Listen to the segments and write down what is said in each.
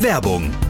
Werbung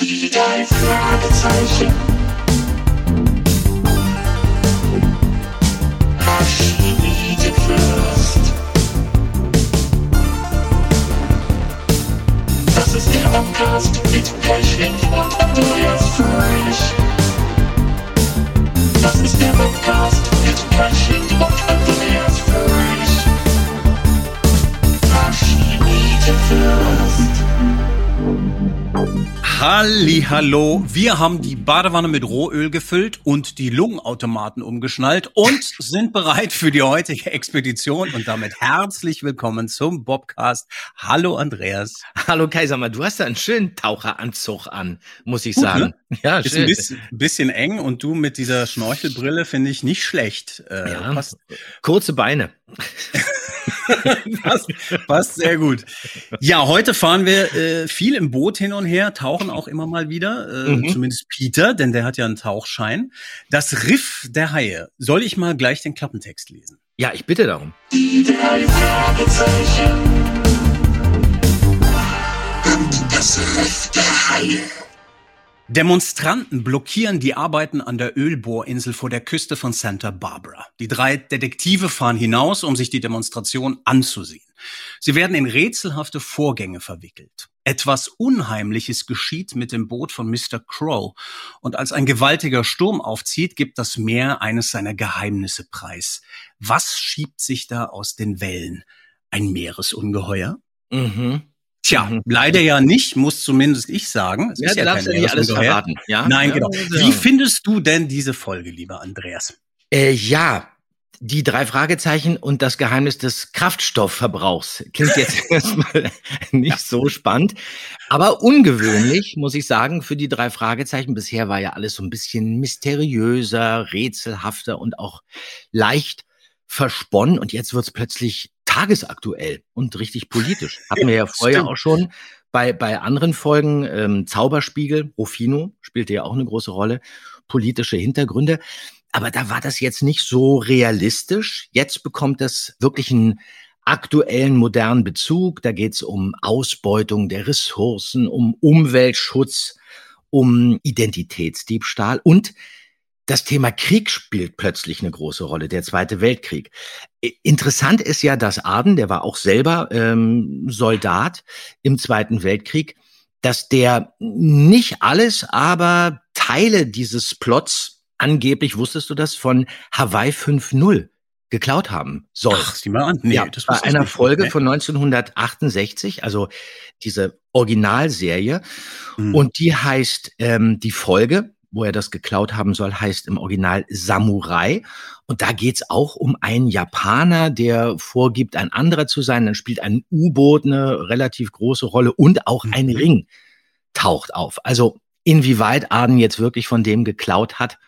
Die drei Fragezeichen. Archimedenfürst. Das ist der Podcast mit Pechling und Andreas Fröhlich. Das ist der Podcast Hallo, wir haben die Badewanne mit Rohöl gefüllt und die Lungenautomaten umgeschnallt und sind bereit für die heutige Expedition und damit herzlich willkommen zum Bobcast. Hallo Andreas. Hallo Kaisermann, du hast da einen schönen Taucheranzug an, muss ich Gut, sagen. Ja, Ist schön. ein bisschen, bisschen eng und du mit dieser Schnorchelbrille finde ich nicht schlecht. Äh, Ja. Kurze Beine. passt, passt sehr gut. Ja, heute fahren wir äh, viel im Boot hin und her, tauchen auch immer mal wieder, äh, Mhm. zumindest Peter, denn der hat ja einen Tauchschein. Das Riff der Haie. Soll ich mal gleich den Klappentext lesen? Ja, ich bitte darum. Die drei Fragezeichen. Und das Riff der Haie. Demonstranten blockieren die Arbeiten an der Ölbohrinsel vor der Küste von Santa Barbara. Die drei Detektive fahren hinaus, um sich die Demonstration anzusehen. Sie werden in rätselhafte Vorgänge verwickelt. Etwas Unheimliches geschieht mit dem Boot von Mr. Crow. Und als ein gewaltiger Sturm aufzieht, gibt das Meer eines seiner Geheimnisse preis. Was schiebt sich da aus den Wellen? Ein Meeresungeheuer? Mhm. Tja, Mhm. leider ja nicht, muss zumindest ich sagen. Es Ja, du darfst ja nicht alles verraten. Ja? Nein, ja, genau. ja. Wie findest du denn diese Folge, lieber Andreas? Äh, ja, die drei Fragezeichen und das Geheimnis des Kraftstoffverbrauchs. Klingt jetzt erstmal nicht so spannend, aber ungewöhnlich, muss ich sagen, für die drei Fragezeichen. Bisher war ja alles so ein bisschen mysteriöser, rätselhafter und auch leicht versponnen und jetzt wird's plötzlich tagesaktuell und richtig politisch. Hatten wir ja vorher Stimmt. auch schon bei, bei anderen Folgen, ähm, Zauberspiegel, Rufino spielte ja auch eine große Rolle, politische Hintergründe. Aber da war das jetzt nicht so realistisch. Jetzt bekommt das wirklich einen aktuellen modernen Bezug. Da geht es um Ausbeutung der Ressourcen, um Umweltschutz, um Identitätsdiebstahl und das Thema Krieg spielt plötzlich eine große Rolle, der Zweite Weltkrieg. Interessant ist ja, dass Aden, der war auch selber ähm, Soldat im Zweiten Weltkrieg, dass der nicht alles, aber Teile dieses Plots, angeblich wusstest du das, von Hawaii 5.0 geklaut haben soll. Ach, sieh mal an. Nee, ja, das ich einer. Folge Okay. von 1968, also diese Originalserie. Mhm. Und die heißt, ähm, die Folge, wo er das geklaut haben soll, heißt im Original Samurai. Und da geht's auch um einen Japaner, der vorgibt, ein anderer zu sein. Dann spielt ein U-Boot eine relativ große Rolle und auch ein Mhm. Ring taucht auf. Also inwieweit Arden jetzt wirklich von dem geklaut hat,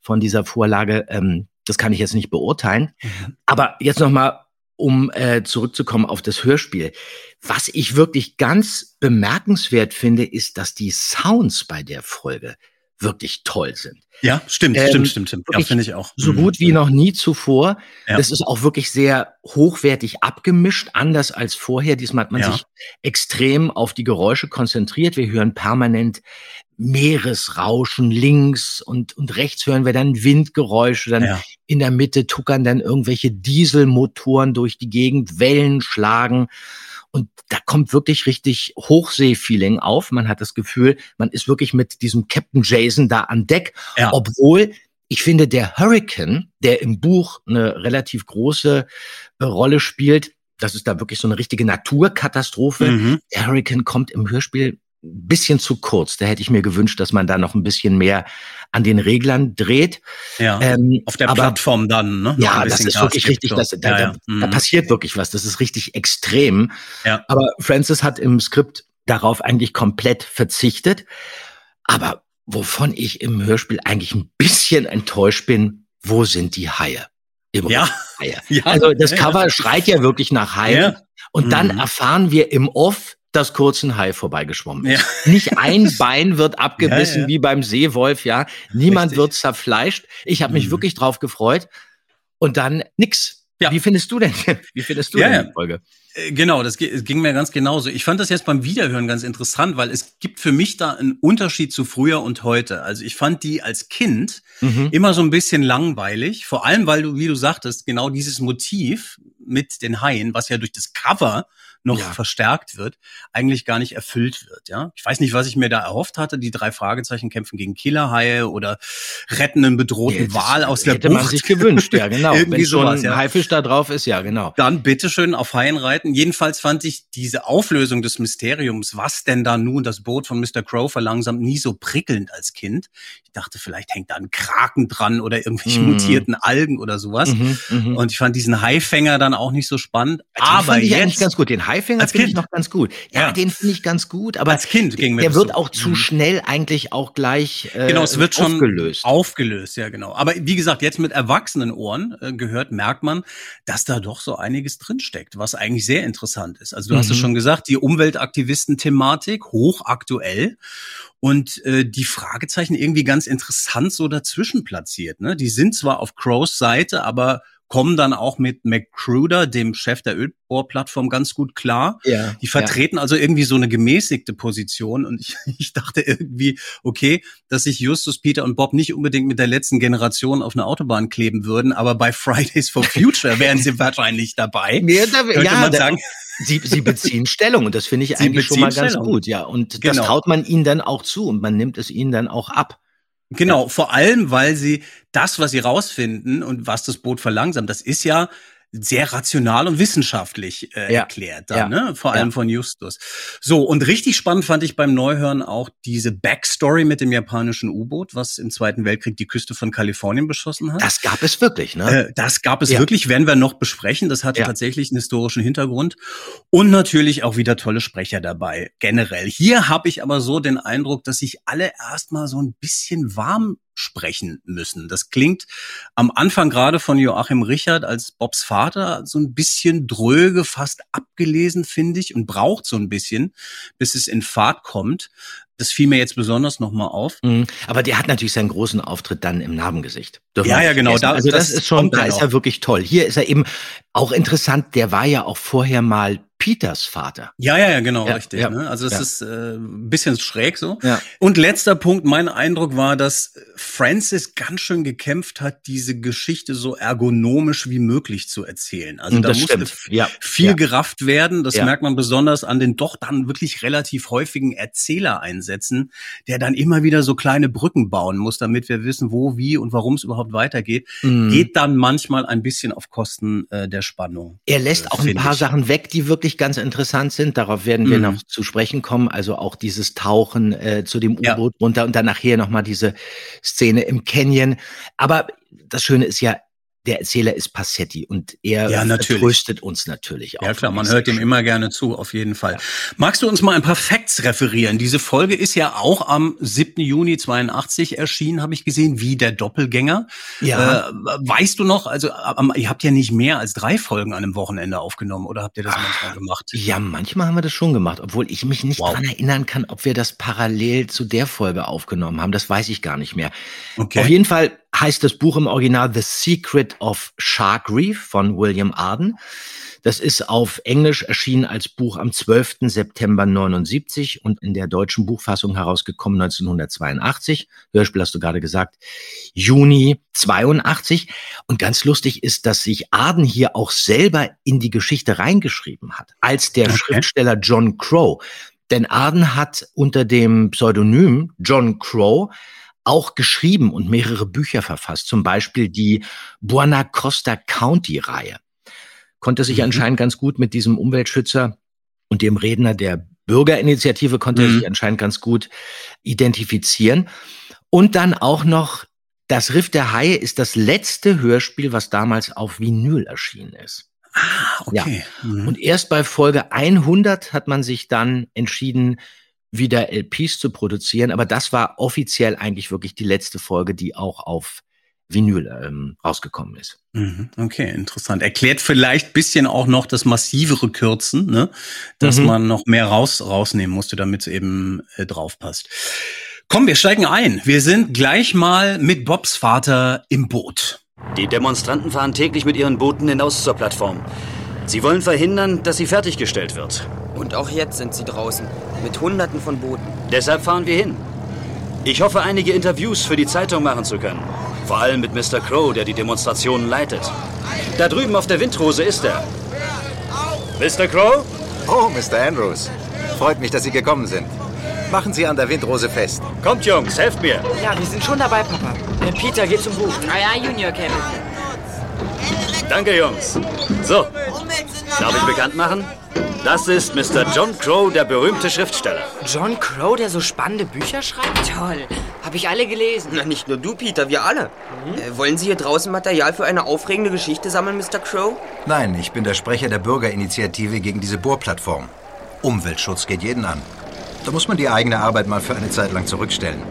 von dieser Vorlage, ähm, das kann ich jetzt nicht beurteilen. Mhm. Aber jetzt nochmal, um äh, zurückzukommen auf das Hörspiel. Was ich wirklich ganz bemerkenswert finde, ist, dass die Sounds bei der Folge wirklich toll sind. Ja, stimmt, Ähm, stimmt, stimmt, stimmt. Ja, finde ich auch. So Mhm. gut wie noch nie zuvor. Ja. Das ist auch wirklich sehr hochwertig abgemischt, anders als vorher. Diesmal hat man Ja. sich extrem auf die Geräusche konzentriert. Wir hören permanent Meeresrauschen links und, und rechts hören wir dann Windgeräusche, dann Ja. in der Mitte tuckern dann irgendwelche Dieselmotoren durch die Gegend, Wellen schlagen. Und da kommt wirklich richtig Hochsee-Feeling auf. Man hat das Gefühl, man ist wirklich mit diesem Captain Jason da an Deck. Ja. Obwohl ich finde, der Hurricane, der im Buch eine relativ große äh, Rolle spielt, das ist da wirklich so eine richtige Naturkatastrophe. Mhm. Der Hurricane kommt im Hörspiel bisschen zu kurz. Da hätte ich mir gewünscht, dass man da noch ein bisschen mehr an den Reglern dreht. Ja. Ähm, Auf der aber- Plattform dann, ne? Noch ja, das ist Gas wirklich richtig, so. das, da, ja, da, ja. da Mhm. passiert wirklich was. Das ist richtig extrem. Ja. Aber Francis hat im Skript darauf eigentlich komplett verzichtet. Aber wovon ich im Hörspiel eigentlich ein bisschen enttäuscht bin, wo sind die Haie? Im Ja. Haie. Ja. Also das Cover schreit ja wirklich nach Haien. Ja. Und dann Mhm. erfahren wir im Off, dass kurz ein Hai vorbeigeschwommen ist. Ja. Nicht ein Bein wird abgebissen Ja, ja. wie beim Seewolf, ja. Niemand Richtig. wird zerfleischt. Ich habe mich Mhm. wirklich drauf gefreut. Und dann nix. Ja. Wie findest du denn? Wie findest du Ja, denn die Folge? Äh, Genau, das ging mir ganz genauso. Ich fand das jetzt beim Wiederhören ganz interessant, weil es gibt für mich da einen Unterschied zu früher und heute. Also ich fand die als Kind Mhm. immer so ein bisschen langweilig, vor allem weil du, wie du sagtest, genau dieses Motiv mit den Haien, was ja durch das Cover noch Ja. verstärkt wird, eigentlich gar nicht erfüllt wird. Ja, ich weiß nicht, was ich mir da erhofft hatte. Die drei Fragezeichen kämpfen gegen Killerhaie oder retten einen bedrohten das Wal aus der hätte Bucht. man sich gewünscht, ja genau. Irgendwie Wenn schon sowas, ein ja. Haifisch da drauf ist, ja genau. Dann bitteschön auf Haien reiten. Jedenfalls fand ich diese Auflösung des Mysteriums, was denn da nun das Boot von Mr. Crow verlangsamt, nie so prickelnd als Kind. Ich dachte, vielleicht hängt da ein Kraken dran oder irgendwelche Mhm. mutierten Algen oder sowas. Mhm, mhm. Und ich fand diesen Haifänger dann auch nicht so spannend. Den aber fand ich jetzt, ganz gut. Den Als finde ich Kind. noch ganz gut. Ja, Ja. den finde ich ganz gut, aber als Kind ging der wird so. auch zu Mhm. schnell eigentlich auch gleich äh, Genau, es wird schon aufgelöst. Aufgelöst, ja genau. Aber wie gesagt, jetzt mit erwachsenen Ohren äh, gehört, merkt man, dass da doch so einiges drinsteckt, was eigentlich sehr interessant ist. Also du hast es Mhm. schon gesagt, die Umweltaktivisten-Thematik, hochaktuell und äh, die Fragezeichen irgendwie ganz interessant so dazwischen platziert. Ne? Die sind zwar auf Crows Seite, aber kommen dann auch mit McCruder, dem Chef der Ölbohrplattform, ganz gut klar. ja, Die vertreten also irgendwie so eine gemäßigte Position und ich, ich dachte irgendwie, okay, dass sich Justus, Peter und Bob nicht unbedingt mit der letzten Generation auf eine Autobahn kleben würden, aber bei Fridays for Future wären sie wahrscheinlich dabei. Ja, da, Könnte ja, man sagen. Sie, sie beziehen Stellung und das finde ich Sie eigentlich schon mal ganz Stellung. gut, ja. Und Genau. das traut man ihnen dann auch zu und man nimmt es ihnen dann auch ab. Genau, vor allem, weil sie das, was sie rausfinden und was das Boot verlangsamt, das ist ja sehr rational und wissenschaftlich äh, Ja. erklärt dann, Ja. ne? Vor allem Ja. von Justus. So, und richtig spannend fand ich beim Neuhören auch diese Backstory mit dem japanischen U-Boot, was im Zweiten Weltkrieg die Küste von Kalifornien beschossen hat. Das gab es wirklich, ne? Äh, das gab es wirklich, werden wir noch besprechen. Das hatte tatsächlich einen historischen Hintergrund. Und natürlich auch wieder tolle Sprecher dabei, generell. Hier habe ich aber so den Eindruck, dass sich alle erstmal so ein bisschen warm sprechen müssen. Das klingt am Anfang gerade von Joachim Richard als Bobs Vater so ein bisschen dröge, fast abgelesen, finde ich, und braucht so ein bisschen, bis es in Fahrt kommt. Das fiel mir jetzt besonders nochmal auf. Mhm. Aber der hat natürlich seinen großen Auftritt dann im Narbengesicht. Dürfen Ja, ja, genau, da- also das, das ist schon, da ist auch. er wirklich toll. Hier ist er eben auch interessant. Der war ja auch vorher mal Peters Vater. Ja, ja, ja, genau, Ja, richtig. ja, ne? Also es ja. ist äh, ein bisschen schräg so. Ja. Und letzter Punkt, mein Eindruck war, dass Francis ganz schön gekämpft hat, diese Geschichte so ergonomisch wie möglich zu erzählen. Also da das musste viel gerafft werden. Das merkt man besonders an den doch dann wirklich relativ häufigen Erzählereinsätzen, der dann immer wieder so kleine Brücken bauen muss, damit wir wissen, wo, wie und warum es überhaupt weitergeht. Mhm. Geht dann manchmal ein bisschen auf Kosten äh, der Spannung. Er lässt äh, auch ein paar ich. Sachen weg, die wirklich ganz interessant sind. Darauf werden wir Mhm. noch zu sprechen kommen. Also auch dieses Tauchen äh, zu dem Ja. U-Boot runter und dann nachher nochmal diese Szene im Canyon. Aber das Schöne ist ja, der Erzähler ist Passetti und er Ja, tröstet uns natürlich auch. Ja klar, man hört dem schön. immer gerne zu, auf jeden Fall. Magst du uns mal ein paar Facts referieren? Diese Folge ist ja auch am 7. Juni 82 erschienen, habe ich gesehen, wie der Doppelgänger. Ja. Äh, weißt du noch, also am- ihr habt ja nicht mehr als drei Folgen an einem Wochenende aufgenommen, oder habt ihr das manchmal gemacht? Ja, manchmal haben wir das schon gemacht, obwohl ich mich nicht Wow. dran erinnern kann, ob wir das parallel zu der Folge aufgenommen haben. Das weiß ich gar nicht mehr. Okay. Auf jeden Fall heißt das Buch im Original The Secret of Shark Reef von William Arden. Das ist auf Englisch erschienen als Buch am 12. September 79 und in der deutschen Buchfassung herausgekommen 1982. Hörspiel hast du gerade gesagt, Juni 82. Und ganz lustig ist, dass sich Arden hier auch selber in die Geschichte reingeschrieben hat, als der Okay. Schriftsteller John Crow. Denn Arden hat unter dem Pseudonym John Crow auch geschrieben und mehrere Bücher verfasst, zum Beispiel die Buena Costa County Reihe. Konnte sich Mhm. anscheinend ganz gut mit diesem Umweltschützer und dem Redner der Bürgerinitiative konnte Mhm. sich anscheinend ganz gut identifizieren. Und dann auch noch Das Riff der Haie ist das letzte Hörspiel, was damals auf Vinyl erschienen ist. Ah, okay. Mhm. Und erst bei Folge 100 hat man sich dann entschieden, wieder LPs zu produzieren. Aber das war offiziell eigentlich wirklich die letzte Folge, die auch auf Vinyl ähm, rausgekommen ist. Mhm, Okay, interessant. Erklärt vielleicht bisschen auch noch das massivere Kürzen, ne? dass Mhm. man noch mehr raus, rausnehmen musste, damit es eben äh, drauf passt. Komm, wir steigen ein. Wir sind gleich mal mit Bobs Vater im Boot. Die Demonstranten fahren täglich mit ihren Booten hinaus zur Plattform. Sie wollen verhindern, dass sie fertiggestellt wird. Und auch jetzt sind sie draußen, mit Hunderten von Booten. Deshalb fahren wir hin. Ich hoffe, einige Interviews für die Zeitung machen zu können. Vor allem mit Mr. Crow, der die Demonstrationen leitet. Da drüben auf der Windrose ist er. Mr. Crow? Oh, Mr. Andrews. Freut mich, dass Sie gekommen sind. Machen Sie an der Windrose fest. Kommt, Jungs, helft mir. Ja, wir sind schon dabei, Papa. Der Peter geht zum Buch. Ah ja, Junior Kevin. Danke, Jungs. So, darf ich bekannt machen? Das ist Mr. John Crow, der berühmte Schriftsteller. John Crow, der so spannende Bücher schreibt? Toll. Hab ich alle gelesen. Na, nicht nur du, Peter, wir alle. Äh, wollen Sie hier draußen Material für eine aufregende Geschichte sammeln, Mr. Crow? Nein, ich bin der Sprecher der Bürgerinitiative gegen diese Bohrplattform. Umweltschutz geht jeden an. Da muss man die eigene Arbeit mal für eine Zeit lang zurückstellen.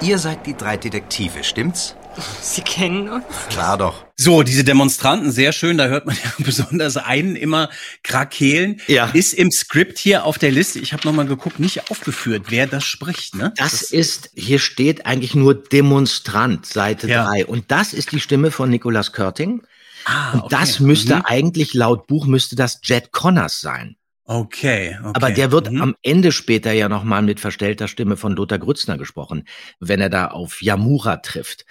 Ihr seid die drei Detektive, stimmt's? Sie kennen uns? Klar doch. So, diese Demonstranten, sehr schön, da hört man ja besonders einen immer krakehlen. Ja. Ist im Skript hier auf der Liste, ich habe nochmal geguckt, nicht aufgeführt, wer das spricht, ne? Das, ist, hier steht eigentlich nur Demonstrant, Seite Ja. 3. Und das ist die Stimme von Nicolas Körting. ah, Und das müsste eigentlich laut Buch müsste das Jet Connors sein. Okay, okay. Aber der wird Mhm. am Ende später ja nochmal mit verstellter Stimme von Lothar Grützner gesprochen, wenn er da auf Yamura trifft.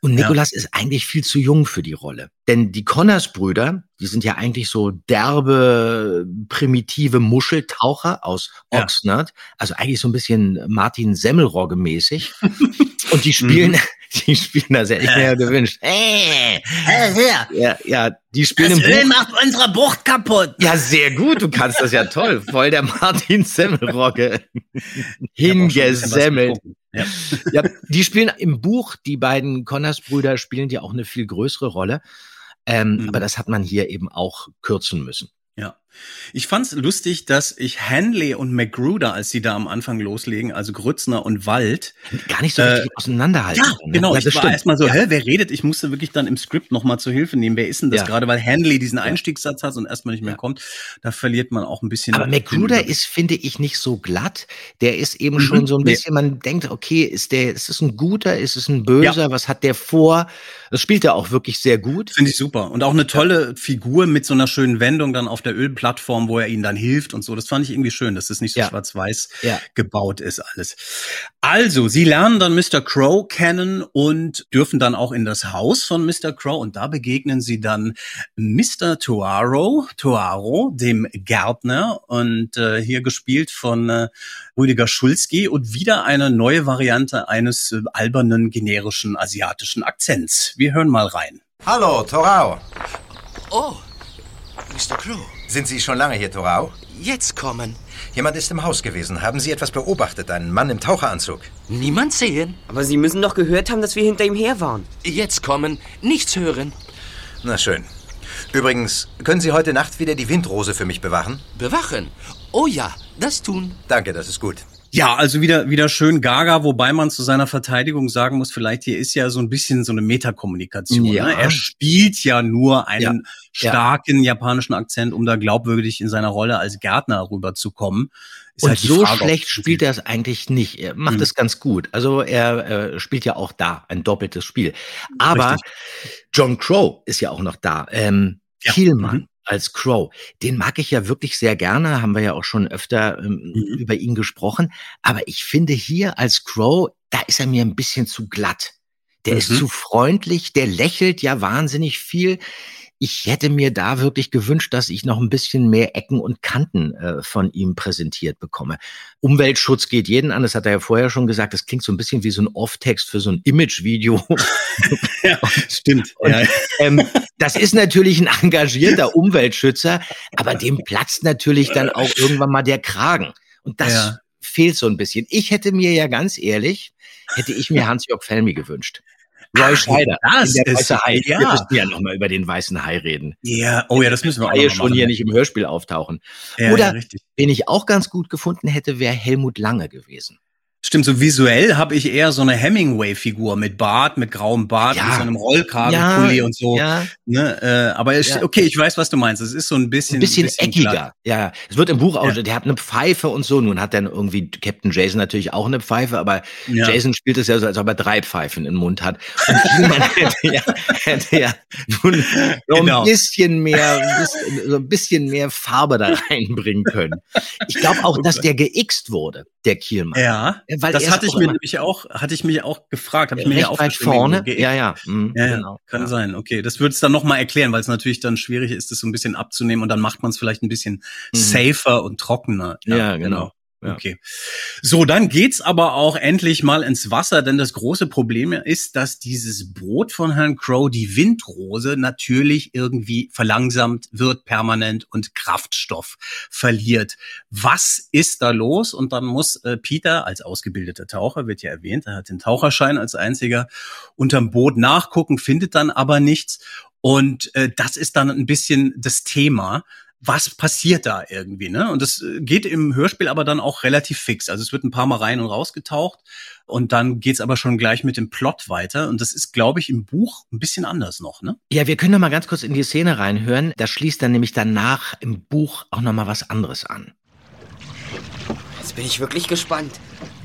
Und Ja. Nikolas ist eigentlich viel zu jung für die Rolle. Denn die Connors-Brüder, die sind ja eigentlich so derbe, primitive Muscheltaucher aus Ja. Oxnard. Also eigentlich so ein bisschen Martin Semmelrogge mäßig. Und die spielen, die spielen das hätte ich mir ja gewünscht. Äh, ja, ja, die spielen im Buch. macht unsere Bucht kaputt. Ja, sehr gut. Du kannst das ja toll. Voll der Martin Semmelrogge. Hingesemmelt. Ja. Ja, die spielen im Buch, die beiden Connors-Brüder spielen ja auch eine viel größere Rolle. Ähm, Mhm. Aber das hat man hier eben auch kürzen müssen. Ja. Ich fand's lustig, dass ich Hanley und Magruder, als sie da am Anfang loslegen, also Grützner und Wald, Gar nicht so richtig auseinanderhalten. ja, ne? genau. Ja, ich war stimmt. erstmal so, Ja. hä, wer redet? Ich musste wirklich dann im Skript nochmal zur Hilfe nehmen. Wer ist denn das Ja. gerade? Weil Hanley diesen Einstiegssatz hat und erstmal nicht mehr kommt. Da verliert man auch ein bisschen. Aber Magruder ist, finde ich, nicht so glatt. Der ist eben Mhm. schon so ein bisschen, man denkt, okay, ist der, ist es ein guter, ist es ein böser, was hat der vor? Das spielt er auch wirklich sehr gut. Finde ich super. Und auch eine tolle Figur mit so einer schönen Wendung dann auf der Ölplattform, wo er ihnen dann hilft und so. Das fand ich irgendwie schön, dass das nicht so Ja. schwarz-weiß Ja. gebaut ist alles. Also, sie lernen dann Mr. Crow kennen und dürfen dann auch in das Haus von Mr. Crow und da begegnen sie dann Mr. Toaro, Toaro, dem Gärtner und äh, hier gespielt von äh, Rüdiger Schulzki und wieder eine neue Variante eines äh, albernen generischen asiatischen Akzents. Wir hören mal rein. Hallo, Torau. Oh, Mr. Crow, Sind Sie schon lange hier, Torau? jetzt kommen. Jemand ist im Haus gewesen. Haben Sie etwas beobachtet? Einen Mann im Taucheranzug? Niemand sehen. Aber Sie müssen doch gehört haben, dass wir hinter ihm her waren. Jetzt kommen. Nichts hören. Na schön. Übrigens, können Sie heute Nacht wieder die Windrose für mich bewachen? Bewachen. Oh ja, das tun. Danke, das ist gut. Ja, also wieder, wieder schön gaga, wobei man zu seiner Verteidigung sagen muss, vielleicht hier ist ja so ein bisschen so eine Metakommunikation. Ja. Ne? Er spielt ja nur einen Ja. Ja. starken japanischen Akzent, um da glaubwürdig in seiner Rolle als Gärtner rüberzukommen. Ist Und halt so Frage, schlecht spielt er es eigentlich nicht. Er macht Mhm. es ganz gut. Also er äh, spielt ja auch da ein doppeltes Spiel. Aber Richtig. John Crow ist ja auch noch da. Ähm, Ja. Kielmann Mhm. Als Crow, den mag ich ja wirklich sehr gerne. Haben wir ja auch schon öfter ähm, Mhm. über ihn gesprochen. Aber ich finde hier als Crow, da ist er mir ein bisschen zu glatt. Der ist Mhm. zu freundlich, der lächelt ja wahnsinnig viel. Ich hätte mir da wirklich gewünscht, dass ich noch ein bisschen mehr Ecken und Kanten äh, von ihm präsentiert bekomme. Umweltschutz geht jeden an, das hat er ja vorher schon gesagt. Das klingt so ein bisschen wie so ein Off-Text für so ein Image-Video. ja, stimmt. Und, ja. ähm, das ist natürlich ein engagierter Umweltschützer, aber dem platzt natürlich dann auch irgendwann mal der Kragen. Und das Ja. fehlt so ein bisschen. Ich hätte mir ja ganz ehrlich, hätte ich mir Hans-Jörg Felmi gewünscht. Roy Scheider, das ist- Hai. ja. Wir müssen ja nochmal über den weißen Hai reden. ja, oh ja, das müssen wir auch Haie noch schon machen. hier nicht im Hörspiel auftauchen. Ja, Oder- ja, richtig. Wen ich auch ganz gut gefunden hätte, wäre Helmut Lange gewesen. Stimmt, so visuell habe ich eher so eine Hemingway-Figur mit Bart, mit grauem Bart, Ja. mit so einem Rollkragenpulli und so. Ja, Ne, äh, aber es, Ja. okay, ich weiß, was du meinst. Es ist so ein bisschen, ein bisschen, glatt. eckiger. Ja, es wird im Buch auch, Ja. der hat eine Pfeife und so. Nun hat dann irgendwie Captain Jason natürlich auch eine Pfeife, aber Ja. Jason spielt es ja so, als ob er drei Pfeifen im Mund hat. Und He-Man hätte ja, hätte ja nun so Genau. ein bisschen mehr, bisschen, so ein bisschen mehr Farbe da reinbringen können. Ich glaube auch, dass der geixt wurde, der Kielmann. Ja, Weil das hatte ich mir nämlich auch, hatte ich mich auch gefragt, habe ich mir ja auch weit vorne. Ja, ja. Mhm, Ja, ja, genau. kann ja. sein. Okay, das würde es dann nochmal erklären, weil es natürlich dann schwierig ist, das so ein bisschen abzunehmen und dann macht man es vielleicht ein bisschen Mhm. safer und trockener. Ja, genau. Okay. So, dann geht's aber auch endlich mal ins Wasser, denn das große Problem ist, dass dieses Boot von Herrn Crow, die Windrose, natürlich irgendwie verlangsamt wird permanent und Kraftstoff verliert. Was ist da los? Und dann muss äh, Peter als ausgebildeter Taucher, wird ja erwähnt, er hat den Taucherschein als einziger, unterm Boot nachgucken, findet dann aber nichts. Und äh, das ist dann ein bisschen das Thema was passiert da irgendwie, ne? Und das äh, geht im Hörspiel aber dann auch relativ fix. Also es wird ein paar Mal rein und raus getaucht und dann geht's aber schon gleich mit dem Plot weiter. Und das ist, glaube ich, im Buch ein bisschen anders noch, ne? Ja, wir können noch mal ganz kurz in die Szene reinhören. Da schließt dann nämlich danach im Buch auch noch mal was anderes an. Jetzt bin ich wirklich gespannt.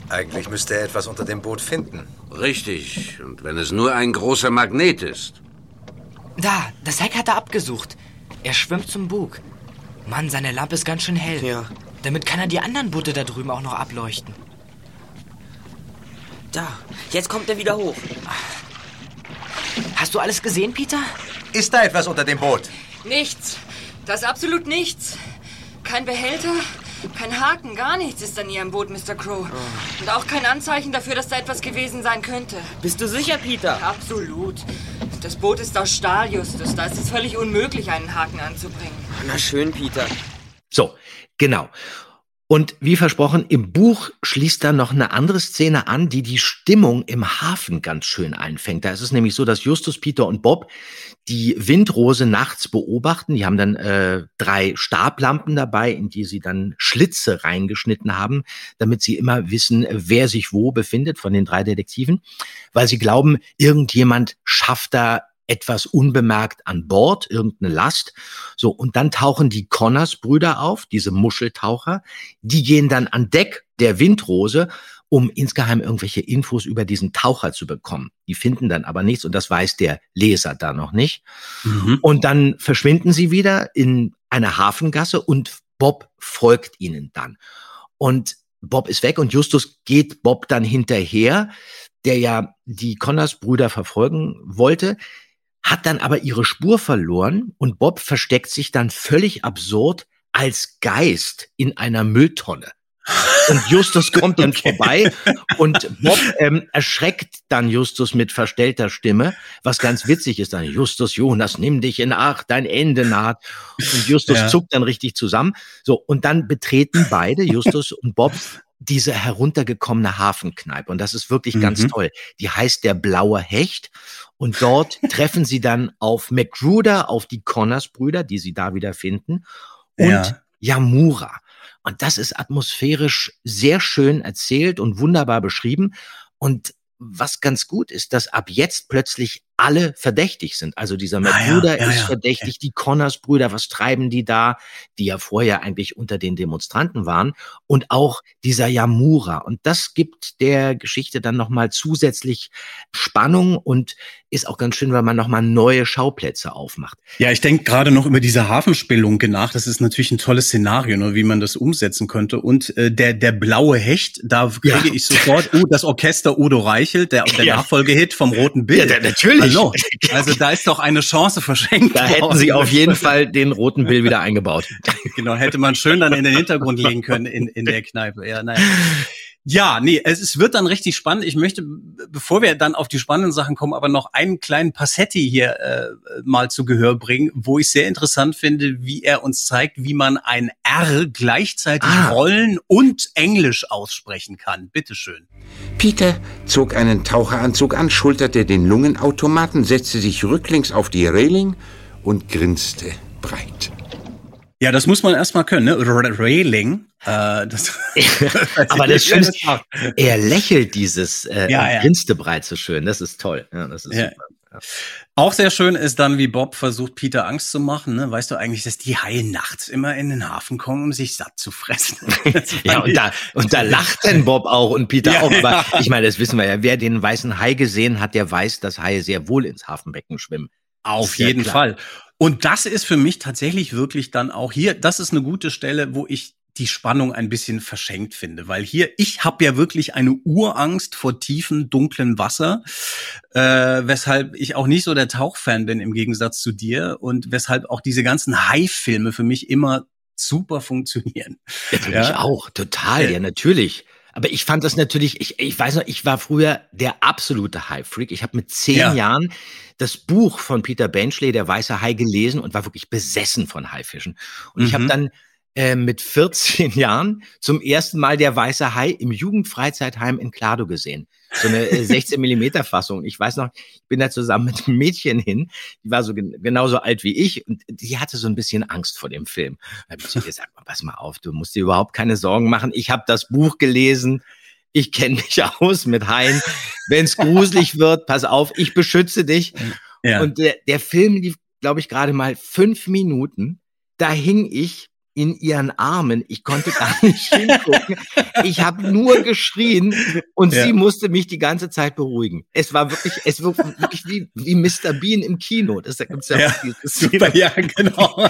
Eigentlich müsste er etwas unter dem Boot finden. Richtig. Und wenn es nur ein großer Magnet ist. Da, das Heck hat er abgesucht. Er schwimmt zum Bug. Mann, seine Lampe ist ganz schön hell. Ja. Damit kann er die anderen Boote da drüben auch noch ableuchten. Da, jetzt kommt er wieder hoch. Hast du alles gesehen, Peter? Ist da etwas unter dem Boot? Nichts. Das ist absolut nichts. Kein Behälter, kein Haken, gar nichts ist an Ihrem Boot, Mr. Crow. Und auch kein Anzeichen dafür, dass da etwas gewesen sein könnte. Bist du sicher, Peter? Absolut. Das Boot ist aus Stahl, Justus. Da ist es völlig unmöglich, einen Haken anzubringen. Na schön, Peter. So, genau. Und wie versprochen, im Buch schließt dann noch eine andere Szene an, die die Stimmung im Hafen ganz schön einfängt. Da ist es nämlich so, dass Justus, Peter und Bob die Windrose nachts beobachten. Die haben dann äh, drei Stablampen dabei, in die sie dann Schlitze reingeschnitten haben, damit sie immer wissen, wer sich wo befindet von den drei Detektiven, weil sie glauben, irgendjemand schafft da etwas unbemerkt an Bord, irgendeine Last. So, und dann tauchen die Connors-Brüder auf, diese Muscheltaucher. Die gehen dann an Deck der Windrose, um insgeheim irgendwelche Infos über diesen Taucher zu bekommen. Die finden dann aber nichts und das weiß der Leser da noch nicht. Mhm. Und dann verschwinden sie wieder in einer Hafengasse und Bob folgt ihnen dann. Und Bob ist weg und Justus geht Bob dann hinterher, der ja die Connors-Brüder verfolgen wollte hat dann aber ihre Spur verloren und Bob versteckt sich dann völlig absurd als Geist in einer Mülltonne. Und Justus kommt dann okay. vorbei und Bob ähm, erschreckt dann Justus mit verstellter Stimme, was ganz witzig ist. Dann Justus, Jonas, nimm dich in Acht, dein Ende naht. Und Justus ja. zuckt dann richtig zusammen. So, und dann betreten beide, Justus und Bob, diese heruntergekommene Hafenkneipe. Und das ist wirklich mhm. ganz toll. Die heißt der Blaue Hecht. Und dort treffen sie dann auf McGruder, auf die Connors-Brüder, die sie da wieder finden, und ja. Yamura. Und das ist atmosphärisch sehr schön erzählt und wunderbar beschrieben. Und was ganz gut ist, dass ab jetzt plötzlich alle verdächtig sind. Also dieser McBruder ah, ja, ist ja, verdächtig, okay. die Connors-Brüder, was treiben die da, die ja vorher eigentlich unter den Demonstranten waren und auch dieser Yamura. Und das gibt der Geschichte dann nochmal zusätzlich Spannung und ist auch ganz schön, weil man nochmal neue Schauplätze aufmacht. Ja, ich denke gerade noch über diese Hafenspelunke nach. Das ist natürlich ein tolles Szenario, ne, wie man das umsetzen könnte. Und äh, der, der blaue Hecht, da kriege ich sofort, oh, das Orchester Udo Reichelt, der, der Nachfolgehit vom Roten Bild. Ja, natürlich. Hallo. Also da ist doch eine Chance verschenkt. Da hätten sie auf jeden Fall den roten Bill wieder eingebaut. Genau, hätte man schön dann in den Hintergrund legen können in, in der Kneipe. Ja, naja. Ja, nee, es, es wird dann richtig spannend. Ich möchte, bevor wir dann auf die spannenden Sachen kommen, aber noch einen kleinen Passetti hier äh, mal zu Gehör bringen, wo ich sehr interessant finde, wie er uns zeigt, wie man ein R gleichzeitig ah. Rollen und Englisch aussprechen kann. Bitteschön. Peter zog einen Taucheranzug an, schulterte den Lungenautomaten, setzte sich rücklings auf die Reling und grinste breit. Ja, das muss man erstmal können, ne? Railing. Äh, das Aber das Schöne ist, er lächelt dieses äh, ja, ja. grinste breit so schön. Das ist toll. Ja, das ist ja. super. Ja. Auch sehr schön ist dann, wie Bob versucht, Peter Angst zu machen. Ne? Weißt du eigentlich, dass die Haie nachts immer in den Hafen kommen, um sich satt zu fressen? ja, und da, und da lacht denn Bob auch und Peter ja, auch. Aber ich meine, das wissen wir ja. Wer den weißen Hai gesehen hat, der weiß, dass Haie sehr wohl ins Hafenbecken schwimmen. Auf jeden klar. Fall. Und das ist für mich tatsächlich wirklich dann auch hier, das ist eine gute Stelle, wo ich die Spannung ein bisschen verschenkt finde, weil hier ich habe ja wirklich eine Urangst vor tiefen dunklen Wasser, äh, weshalb ich auch nicht so der Tauchfan bin im Gegensatz zu dir und weshalb auch diese ganzen Hai-Filme für mich immer super funktionieren. Ja, für ja. mich auch total, ja, ja natürlich. Aber ich fand das natürlich, ich, ich weiß noch, ich war früher der absolute High-Freak. Ich habe mit zehn ja. Jahren das Buch von Peter Benchley, Der weiße Hai, gelesen und war wirklich besessen von Haifischen. Und mhm. ich habe dann äh, mit 14 Jahren zum ersten Mal der weiße Hai im Jugendfreizeitheim in Klado gesehen. So eine 16 äh, Millimeter Fassung. Ich weiß noch, ich bin da zusammen mit einem Mädchen hin, die war so genauso alt wie ich und die hatte so ein bisschen Angst vor dem Film. Da habe ich zu ihr gesagt, pass mal auf, du musst dir überhaupt keine Sorgen machen. Ich habe das Buch gelesen. Ich kenne mich aus mit Haien. Wenn es gruselig wird, pass auf, ich beschütze dich. Ja. Und der, der Film lief, glaube ich, gerade mal fünf Minuten. Da hing ich in ihren Armen. Ich konnte gar nicht hingucken. Ich habe nur geschrien und ja. sie musste mich die ganze Zeit beruhigen. Es war wirklich, es war wirklich wie, wie Mr. Bean im Kino. Das gibt's ja, ja super, ja, genau.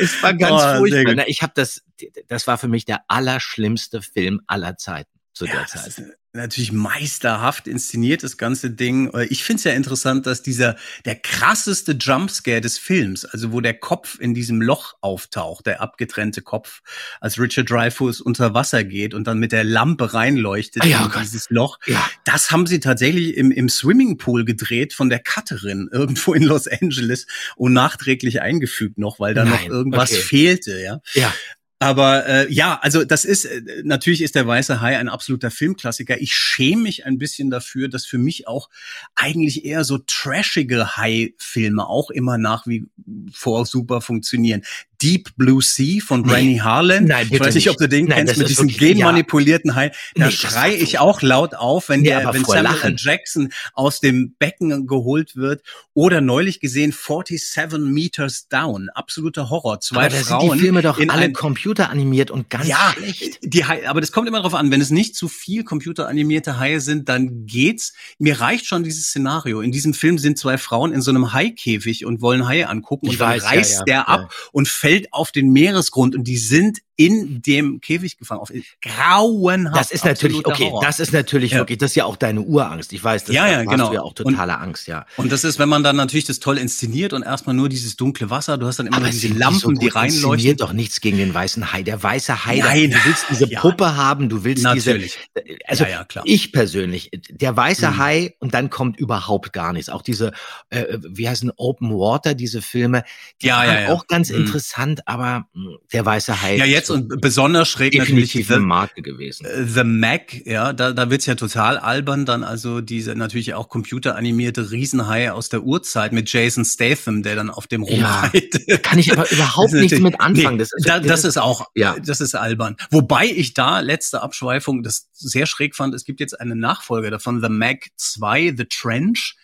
es war ganz oh, furchtbar. Ich habe das, das war für mich der allerschlimmste Film aller Zeiten zu der Zeit natürlich meisterhaft inszeniert, das ganze Ding. Äh, ich finde es ja interessant, dass dieser, der krasseste Jumpscare des Films, also wo der Kopf in diesem Loch auftaucht, der abgetrennte Kopf, als Richard Dreyfuss unter Wasser geht und dann mit der Lampe reinleuchtet ah, ja, in dieses Loch. Ja. Das haben sie tatsächlich im, im Swimmingpool gedreht von der Cutterin irgendwo in Los Angeles und nachträglich eingefügt noch, weil da noch irgendwas okay. fehlte, ja. Ja. Aber äh, ja, also das ist äh, natürlich ist der Weiße Hai ein absoluter Filmklassiker. Ich schäme mich ein bisschen dafür, dass für mich auch eigentlich eher so trashige Hai-Filme auch immer nach wie vor super funktionieren. Deep Blue Sea von Nee. Branny Harlan. Nein, ich bitte weiß nicht, ob du den. Nein, kennst mit diesem ja. genmanipulierten Hai. Da Nee, das schrei war- ich auch laut auf, wenn Nee, der, wenn Samuel. Lachen. Jackson aus dem Becken geholt wird. Oder neulich gesehen 47 Meters Down. Absoluter Horror. Zwei Aber da sind Frauen die Filme doch in alle computeranimiert und ganz ja, schlecht. die Haie, aber das kommt immer darauf an, wenn es nicht zu viel computeranimierte Haie sind, dann geht's. Mir reicht schon dieses Szenario. In diesem Film sind zwei Frauen in so einem Haikäfig und wollen Haie angucken Ich und dann weiß, ja, reißt ja, der ja. ab und fällt auf den Meeresgrund und die sind in dem Käfig gefangen. Auf grauenhaft. Das ist natürlich, okay, Horror. das ist natürlich Ja. wirklich, das ist ja auch deine Urangst. Ich weiß, das Ja, ja, genau. du ja auch totale Angst, ja. Und das ist, wenn man dann natürlich das toll inszeniert und erstmal nur dieses dunkle Wasser, du hast dann immer nur diese Lampen, so die reinleuchten. inszeniert doch nichts gegen den weißen Hai. Der weiße Hai, Nein. du willst diese Ja. Puppe haben, du willst Natürlich. diese, also Ja, klar. ich persönlich, der weiße Mhm. Hai und dann kommt überhaupt gar nichts. Auch diese, äh, wie heißen Open Water, diese Filme, die Ja, waren auch ganz Mhm. interessant, aber mh, der weiße Hai. Ja, ist jetzt und besonders schräg natürlich The, eine Marke gewesen. äh, The Mac, ja, da, da wird's ja total albern, dann also diese natürlich auch computeranimierte Riesenhaie aus der Urzeit mit Jason Statham, der dann auf dem Ja, rumreitet. Kann ich aber überhaupt nichts mit anfangen. Nee, Das ist- da, das ist auch, ja. das ist albern. Wobei ich da, letzte Abschweifung, das sehr schräg fand, es gibt jetzt eine Nachfolge davon, The Mac 2, The Trench,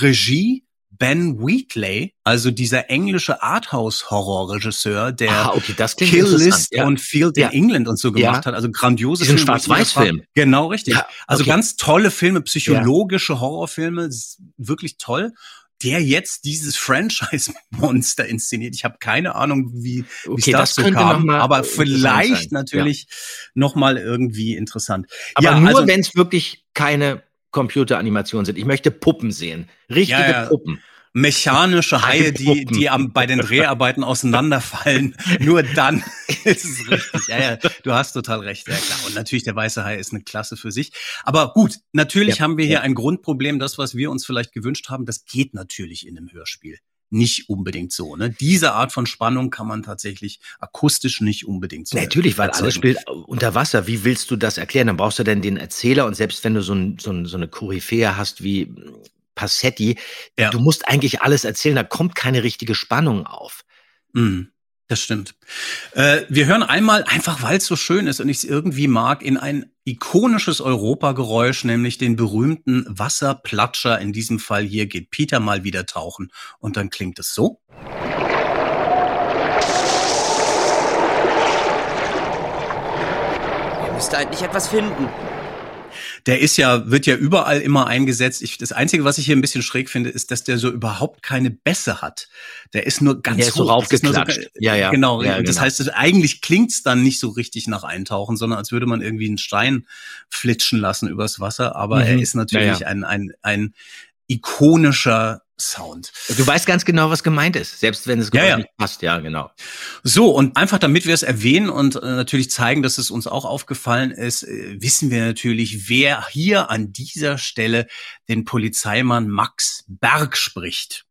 Regie, Ben Wheatley, also dieser englische Arthouse-Horror-Regisseur, der Ah, okay, Kill List ja. und Field Ja. in England und so gemacht Ja. hat, also grandiose Diesen Filme, Schwarz-Weiß-Film. Genau, richtig. Ja, Also okay. ganz tolle Filme, psychologische Horrorfilme, wirklich toll. Der jetzt dieses Franchise-Monster inszeniert. Ich habe keine Ahnung, wie Okay, das noch kam, aber vielleicht natürlich noch mal irgendwie interessant. Aber ja, nur, also, wenn es wirklich keine Computeranimationen sind. Ich möchte Puppen sehen. Richtige Ja, ja. Puppen. Mechanische Haie, die, die am, bei den Dreharbeiten auseinanderfallen. Nur dann ist es richtig. Ja, ja, du hast total recht. Ja, klar. Und natürlich, der weiße Hai ist eine Klasse für sich. Aber gut, natürlich Ja, haben wir hier ja. ein Grundproblem. Das, was wir uns vielleicht gewünscht haben, das geht natürlich in einem Hörspiel. Nicht unbedingt so. Ne? Diese Art von Spannung kann man tatsächlich akustisch nicht unbedingt so. Natürlich, weil erzeugen. alles spielt unter Wasser. Wie willst du das erklären? Dann brauchst du denn den Erzähler und selbst wenn du so, ein, so, ein, so eine Koryphäe hast wie Passetti, Ja. du musst eigentlich alles erzählen, da kommt keine richtige Spannung auf. Mm, das stimmt. Äh, wir hören einmal, einfach weil es so schön ist und ich es irgendwie mag, in ein ikonisches Europageräusch, nämlich den berühmten Wasserplatscher. In diesem Fall hier geht Peter mal wieder tauchen und dann klingt es so. Ihr müsst eigentlich etwas finden. Der ist ja, wird ja überall immer eingesetzt. Ich, das Einzige, was ich hier ein bisschen schräg finde, ist, dass der so überhaupt keine Bässe hat. Der ist nur ganz Der ist so hoch. Das ist nur raufgeklatscht. Ja, ja. Genau. Ja, und das genau. heißt, das, eigentlich klingt's dann nicht so richtig nach Eintauchen, sondern als würde man irgendwie einen Stein flitschen lassen übers Wasser. Aber Mhm. er ist natürlich Ja, ja. ein, ein, ein ikonischer Sound. Du weißt ganz genau, was gemeint ist, selbst wenn es Ja, ja. nicht passt. Ja, genau. So, und einfach damit wir es erwähnen und äh, natürlich zeigen, dass es uns auch aufgefallen ist, äh, wissen wir natürlich, wer hier an dieser Stelle den Polizeimann Max Berg spricht.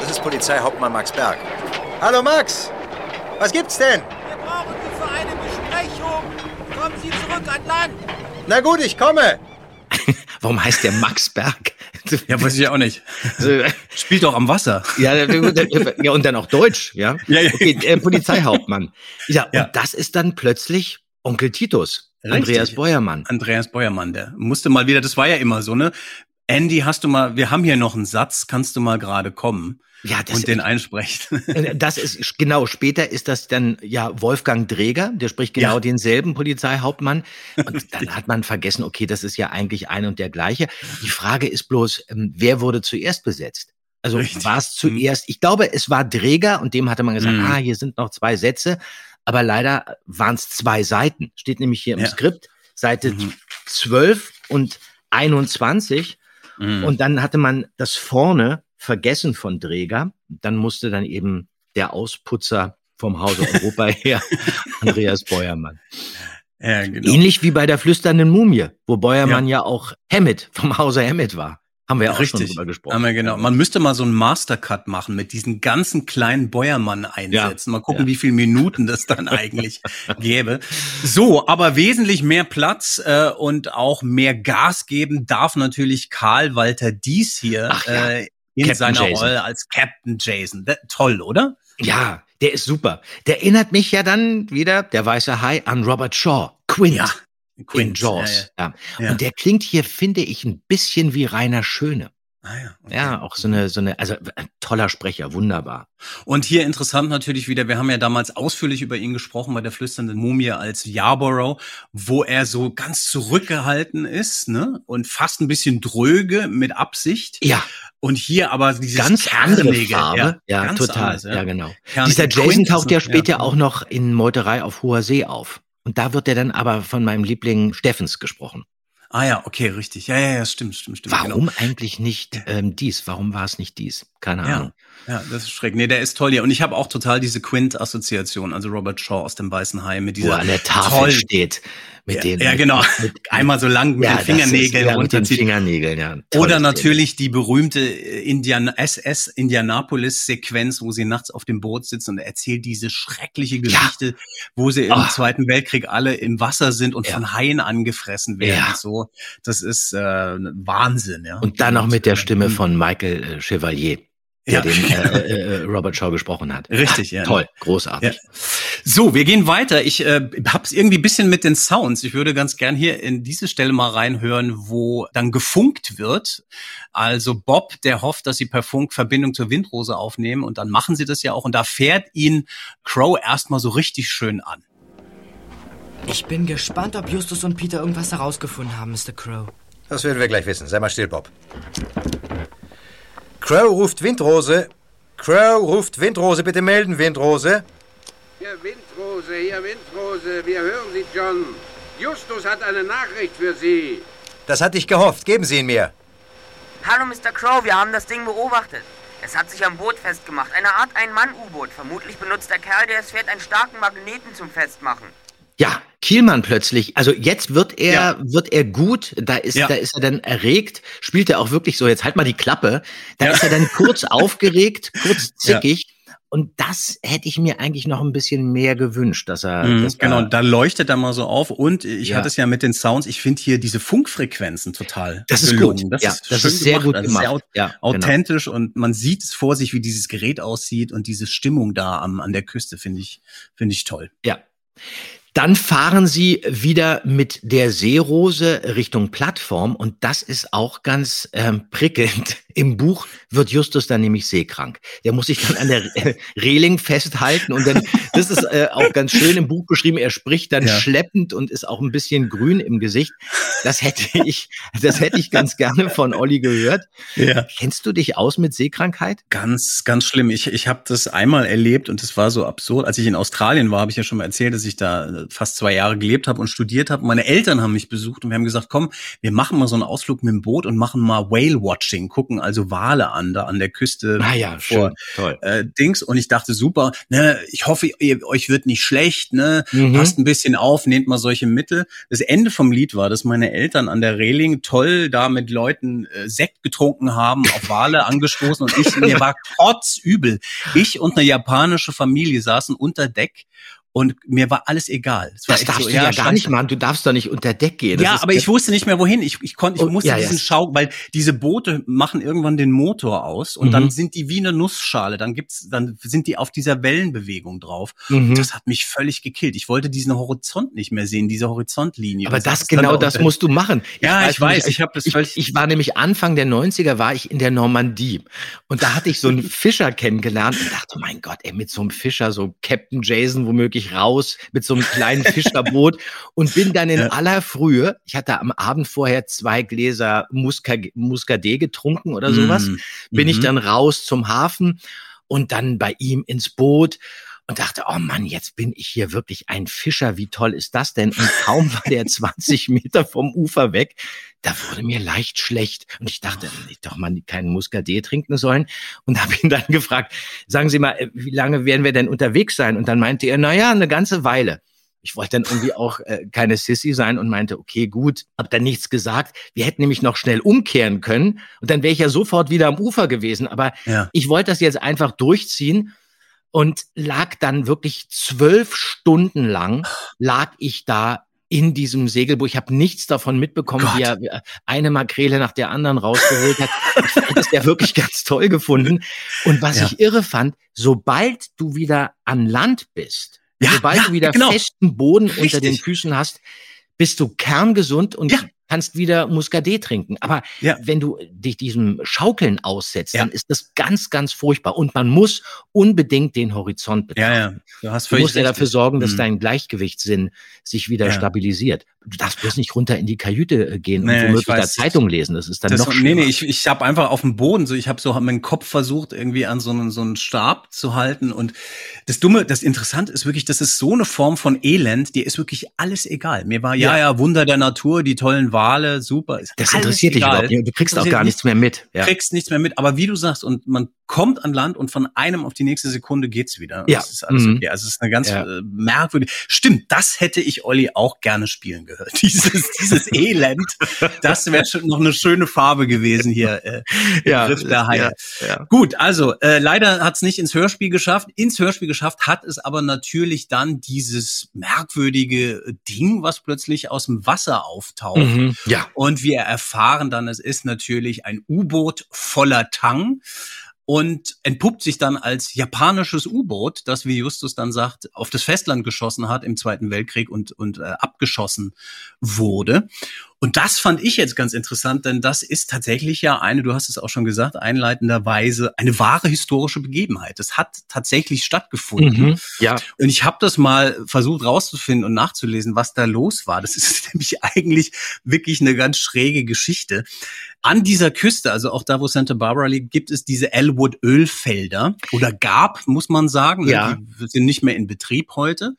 Das ist Polizeihauptmann Max Berg. Hallo Max! Was gibt's denn? Wir brauchen Sie für eine Besprechung. Kommen Sie zurück an Land. Na gut, ich komme. Warum heißt der Max Berg? Ja, weiß ich auch nicht. Also, Spielt doch am Wasser. Ja, ja, und dann auch Deutsch, ja? Ja, ja. Okay, äh, Polizeihauptmann. Ja, Ja. und das ist dann plötzlich Onkel Titus, Andreas Richtig. Beuermann. Andreas Beuermann, der musste mal wieder, das war ja immer so, ne? Andy, hast du mal, wir haben hier noch einen Satz, kannst du mal gerade kommen Ja, das, und den einsprechen? äh, das ist genau, später ist das dann ja Wolfgang Dreger, der spricht genau Ja. denselben Polizeihauptmann. Und dann hat man vergessen, okay, das ist ja eigentlich ein und der gleiche. Die Frage ist bloß, ähm, wer wurde zuerst besetzt? Also war es zuerst, ich glaube, es war Dreger und dem hatte man gesagt, Mhm. ah, hier sind noch zwei Sätze, aber leider waren es zwei Seiten. Steht nämlich hier im Ja. Skript, Seite Mhm. 12 und 21. Mhm. Und dann hatte man das vorne vergessen von Dreger. Dann musste dann eben der Ausputzer vom Hause Europa her, Andreas Beuermann. ja, genau. Ähnlich wie bei der flüsternden Mumie, wo Beuermann ja, auch Hammett vom Hause Hammett war. Haben wir ja auch Richtig. schon drüber gesprochen. Haben wir genau. Man müsste mal so einen Mastercut machen mit diesen ganzen kleinen Bäuermann einsetzen. Mal gucken, Ja. wie viele Minuten das dann eigentlich gäbe. So, aber wesentlich mehr Platz äh, und auch mehr Gas geben darf natürlich Karl Walter Dies hier Ach ja. äh, in Captain seiner Jason. Rolle als Captain Jason. Da, toll, oder? Ja, der ist super. Der erinnert mich ja dann wieder, der weiße Hai, an Robert Shaw. Quint. Ja, in Quint, Jaws. Ja, Ja. Und der klingt hier, finde ich, ein bisschen wie Rainer Schöne. Ah, ja, okay. Ja, auch so eine, so eine, also ein toller Sprecher, wunderbar. Und hier interessant natürlich wieder, wir haben ja damals ausführlich über ihn gesprochen bei der flüsternden Mumie als Yarborough, wo er so ganz zurückgehalten ist, ne? Und fast ein bisschen dröge mit Absicht. Ja. Und hier aber dieses Ganz andere Farbe. Ja, ganz total. anders, ja. genau. Kernige Dieser Jason taucht ja später auch noch in Meuterei auf hoher See auf. Und da wird er dann aber von meinem Liebling Steffens gesprochen. Ah ja, okay, richtig. Ja, ja, ja, stimmt, stimmt, stimmt. Warum Genau. eigentlich nicht ähm, dies? Warum war es nicht dies? Keine Ahnung. Ja, ja, das ist schräg. Nee, der ist toll hier. Und ich habe auch total diese Quint-Assoziation, also Robert Shaw aus dem Weißen Hai mit Wo dieser er an der Tafel tollen- steht. Mit ja, den, ja, genau. Einmal so lang mit Ja, den Fingernägeln ist, ja, mit den. Fingernägeln, ja. Oder natürlich die berühmte äh, Indian SS Indianapolis-Sequenz, wo sie nachts auf dem Boot sitzen und erzählt diese schreckliche Geschichte, wo sie im Ah. Zweiten Weltkrieg alle im Wasser sind und Ja. von Haien angefressen werden. Ja. So, das ist äh, Wahnsinn, ja. Und dann noch mit der Stimme äh, von Michael äh, Chevalier, der Ja. den äh, äh, Robert Shaw gesprochen hat. Richtig, ja. Toll, großartig. Ja. So, wir gehen weiter. Ich äh, hab's irgendwie ein bisschen mit den Sounds. Ich würde ganz gern hier in diese Stelle mal reinhören, wo dann gefunkt wird. Also Bob, der hofft, dass sie per Funk Verbindung zur Windrose aufnehmen und dann machen sie das ja auch und da fährt ihn Crow erstmal so richtig schön an. Ich bin gespannt, ob Justus und Peter irgendwas herausgefunden haben, Mr. Crow. Das werden wir gleich wissen. Sei mal still, Bob. Crow ruft Windrose. Crow ruft Windrose. Bitte melden, Windrose. Hier Windrose, hier Windrose, wir hören Sie, John. Justus hat eine Nachricht für Sie. Das hatte ich gehofft. Geben Sie ihn mir. Hallo, Mr. Crow, wir haben das Ding beobachtet. Es hat sich am Boot festgemacht. Eine Art Ein-Mann-U-Boot. Vermutlich benutzt der Kerl, der es fährt, einen starken Magneten zum Festmachen. Ja, Kielmann plötzlich. Also jetzt wird er, Ja. wird er gut. Da ist, Ja. da ist er dann erregt. Spielt er auch wirklich so. Jetzt halt mal die Klappe. Da Ja. ist er dann kurz aufgeregt, kurz zickig. Und das hätte ich mir eigentlich noch ein bisschen mehr gewünscht, dass er, Mhm, dass genau, da leuchtet er mal so auf und ich Ja. hatte es ja mit den Sounds, ich finde hier diese Funkfrequenzen total Das ist gelungen. gut. Das Ja, ist das ist sehr gut Das ist gemacht. sehr Ja, genau. authentisch und man sieht es vor sich, wie dieses Gerät aussieht und diese Stimmung da am, an der Küste finde ich, finde ich toll. Ja. Dann fahren sie wieder mit der Seerose Richtung Plattform und das ist auch ganz ähm, prickelnd. Im Buch wird Justus dann nämlich seekrank. Der muss sich dann an der äh, Reling festhalten und dann, das ist äh, auch ganz schön im Buch beschrieben, er spricht dann Ja. schleppend und ist auch ein bisschen grün im Gesicht. Das hätte ich, das hätte ich ganz gerne von Olli gehört. Ja. Kennst du dich aus mit Seekrankheit? Ganz, ganz schlimm. Ich, ich habe das einmal erlebt und es war so absurd. Als ich in Australien war, habe ich ja schon mal erzählt, dass ich da fast zwei Jahre gelebt habe und studiert habe. Meine Eltern haben mich besucht und wir haben gesagt, komm, wir machen mal so einen Ausflug mit dem Boot und machen mal Whale-Watching, gucken also Wale an, da an der Küste Ah ja, vor schön, toll. äh, Dings. Und ich dachte, super, ne, ich hoffe, ihr, euch wird nicht schlecht, ne, Mhm. passt ein bisschen auf, nehmt mal solche Mittel. Das Ende vom Lied war, dass meine Eltern an der Reling toll da mit Leuten äh, Sekt getrunken haben, auf Wale angestoßen und ich, mir war kotzübel. Ich und eine japanische Familie saßen unter Deck und mir war alles egal. Es war Das darfst so, du ja, gar scheiße. nicht machen. Du darfst doch nicht unter Deck gehen. Das ja, aber ich wusste nicht mehr wohin. Ich, ich konnte, ich Oh, musste ja, ja. diesen Schau, weil diese Boote machen irgendwann den Motor aus und Mhm. dann sind die wie eine Nussschale. Dann gibt's, dann sind die auf dieser Wellenbewegung drauf. Mhm. Das hat mich völlig gekillt. Ich wollte diesen Horizont nicht mehr sehen, diese Horizontlinie. Aber das genau auch- das musst du machen. Ja, ich weiß, nämlich, ich hab das ich, völlig- ich war nämlich Anfang der 90er war ich in der Normandie und da hatte ich so einen Fischer kennengelernt und dachte, mein Gott, ey, mit so einem Fischer, so Captain Jason womöglich raus, mit so einem kleinen Fischerboot und bin dann in Ja. aller Frühe, ich hatte am Abend vorher zwei Gläser Musca, Muscadet getrunken oder sowas, Mm, bin ich mhm. dann raus zum Hafen und dann bei ihm ins Boot und dachte, oh Mann, jetzt bin ich hier wirklich ein Fischer. Wie toll ist das denn? Und kaum war der 20 Meter vom Ufer weg, da wurde mir leicht schlecht. Und ich dachte, ich doch mal keinen Muscadet trinken sollen. Und habe ihn dann gefragt, sagen Sie mal, äh, wie lange werden wir denn unterwegs sein? Und dann meinte er, na ja, eine ganze Weile. Ich wollte dann irgendwie auch äh, keine Sissy sein und meinte, okay, gut, hab dann nichts gesagt. Wir hätten nämlich noch schnell umkehren können und dann wäre ich ja sofort wieder am Ufer gewesen. Aber Ja. ich wollte das jetzt einfach durchziehen und lag dann wirklich zwölf Stunden lang, lag ich da in diesem Segelboot. Ich habe nichts davon mitbekommen, wie er wie er eine Makrele nach der anderen rausgeholt hat. Ich fand das ja wirklich ganz toll gefunden. Und was Ja. ich irre fand, sobald du wieder an Land bist, Ja, sobald ja, du wieder genau. festen Boden unter Richtig. den Füßen hast, bist du kerngesund und kannst wieder Muscadet trinken. Aber wenn du dich diesem Schaukeln aussetzt, dann ist das ganz, ganz furchtbar. Und man muss unbedingt den Horizont betrachten. Ja, ja. Du hast Du musst ja dafür sorgen, dass Mhm. dein Gleichgewichtssinn sich wieder Ja. stabilisiert. Du darfst bloß nicht runter in die Kajüte äh, gehen Nee, und ich womöglich da. Zeitung lesen. Das ist dann Das, noch nee, schlimmer. nee, ich, ich habe einfach auf dem Boden so, ich habe so hab meinen Kopf versucht irgendwie an so einen so einen Stab zu halten und das dumme, das interessante ist wirklich, das ist so eine Form von Elend, dir ist wirklich alles egal. Mir war ja Ja. ja Wunder der Natur, die tollen Wale, super, ist Das interessiert dich egal. überhaupt nicht. Du kriegst auch gar nichts mehr mit. Ja. kriegst nichts mehr mit, aber wie du sagst und man kommt an Land und von einem auf die nächste Sekunde geht's wieder. Ja. Das ist alles Mhm. okay. Also es ist eine ganz Ja. äh, merkwürdige. Stimmt, das hätte ich Olli auch gerne spielen gehört. Dieses dieses Elend, das wäre schon noch eine schöne Farbe gewesen hier. Äh, Ja, Griff der Haie. ja, ja. Gut, also äh, leider hat es nicht ins Hörspiel geschafft. Ins Hörspiel geschafft hat es aber natürlich dann dieses merkwürdige Ding, was plötzlich aus dem Wasser auftaucht. Mhm, ja. Und wir erfahren dann, es ist natürlich ein U-Boot voller Tang und entpuppt sich dann als japanisches U-Boot, das, wie Justus dann sagt, auf das Festland geschossen hat im Zweiten Weltkrieg und, und äh, abgeschossen wurde. Und das fand ich jetzt ganz interessant, denn das ist tatsächlich ja eine, du hast es auch schon gesagt, einleitenderweise eine wahre historische Begebenheit. Das hat tatsächlich stattgefunden. Mhm, ja. Und ich habe das mal versucht rauszufinden und nachzulesen, was da los war. Das ist nämlich eigentlich wirklich eine ganz schräge Geschichte. An dieser Küste, also auch da, wo Santa Barbara liegt, gibt es diese Elwood Ölfelder oder gab, muss man sagen. Ja. Die sind nicht mehr in Betrieb heute.